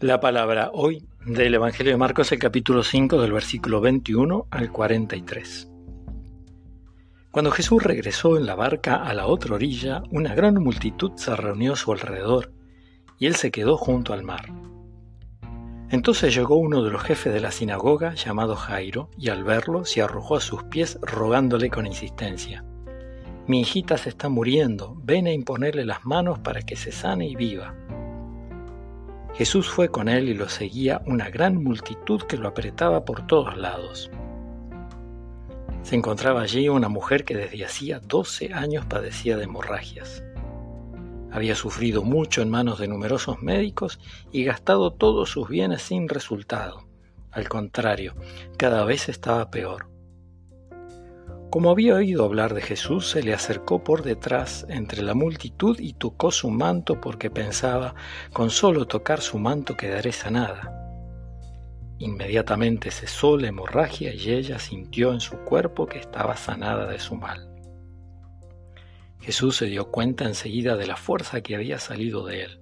La palabra hoy del Evangelio de Marcos, el capítulo 5, del versículo 21 al 43. Cuando Jesús regresó en la barca a la otra orilla, una gran multitud se reunió a su alrededor, y él se quedó junto al mar. Entonces llegó uno de los jefes de la sinagoga, llamado Jairo, y al verlo se arrojó a sus pies rogándole con insistencia. Mi hijita se está muriendo, ven a imponerle las manos para que se sane y viva. Jesús fue con él y lo seguía una gran multitud que lo apretaba por todos lados. Se encontraba allí una mujer que desde hacía 12 años padecía de hemorragias. Había sufrido mucho en manos de numerosos médicos y gastado todos sus bienes sin resultado. Al contrario, cada vez estaba peor. Como había oído hablar de Jesús, se le acercó por detrás entre la multitud y tocó su manto porque pensaba, con solo tocar su manto quedaré sanada. Inmediatamente cesó la hemorragia y ella sintió en su cuerpo que estaba sanada de su mal. Jesús se dio cuenta enseguida de la fuerza que había salido de él.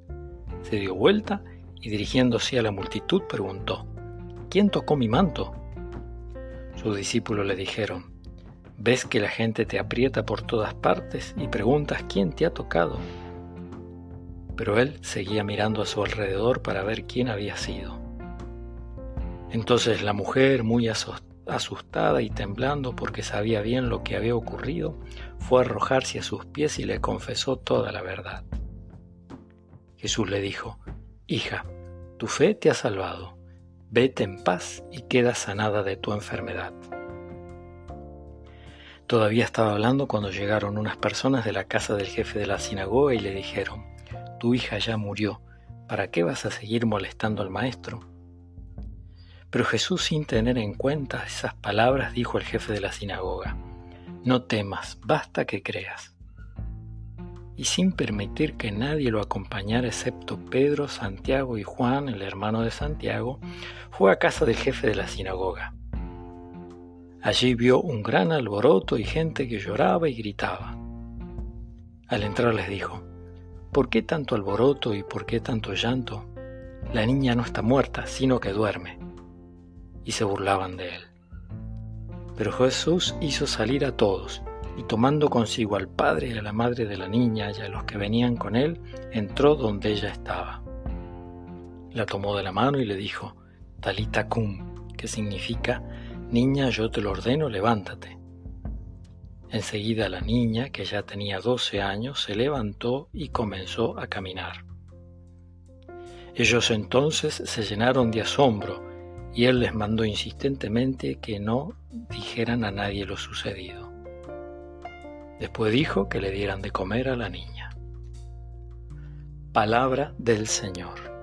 Se dio vuelta y dirigiéndose a la multitud preguntó, ¿quién tocó mi manto? Sus discípulos le dijeron, Ves que la gente te aprieta por todas partes y preguntas quién te ha tocado. Pero él seguía mirando a su alrededor para ver quién había sido. Entonces la mujer, muy asustada y temblando porque sabía bien lo que había ocurrido, fue a arrojarse a sus pies y le confesó toda la verdad. Jesús le dijo, Hija, tu fe te ha salvado, vete en paz y queda sanada de tu enfermedad. Todavía estaba hablando cuando llegaron unas personas de la casa del jefe de la sinagoga y le dijeron, Tu hija ya murió, ¿para qué vas a seguir molestando al maestro? Pero Jesús, sin tener en cuenta esas palabras, dijo al jefe de la sinagoga, No temas, basta que creas. Y sin permitir que nadie lo acompañara excepto Pedro, Santiago y Juan, el hermano de Santiago, fue a casa del jefe de la sinagoga. Allí vio un gran alboroto y gente que lloraba y gritaba. Al entrar les dijo, ¿por qué tanto alboroto y por qué tanto llanto? La niña no está muerta, sino que duerme. Y se burlaban de él. Pero Jesús hizo salir a todos, y tomando consigo al padre y a la madre de la niña y a los que venían con él, entró donde ella estaba. La tomó de la mano y le dijo, Talita cum, que significa, Niña, yo te lo ordeno, levántate. Enseguida la niña, que ya tenía doce años, se levantó y comenzó a caminar. Ellos entonces se llenaron de asombro y él les mandó insistentemente que no dijeran a nadie lo sucedido. Después dijo que le dieran de comer a la niña. Palabra del Señor.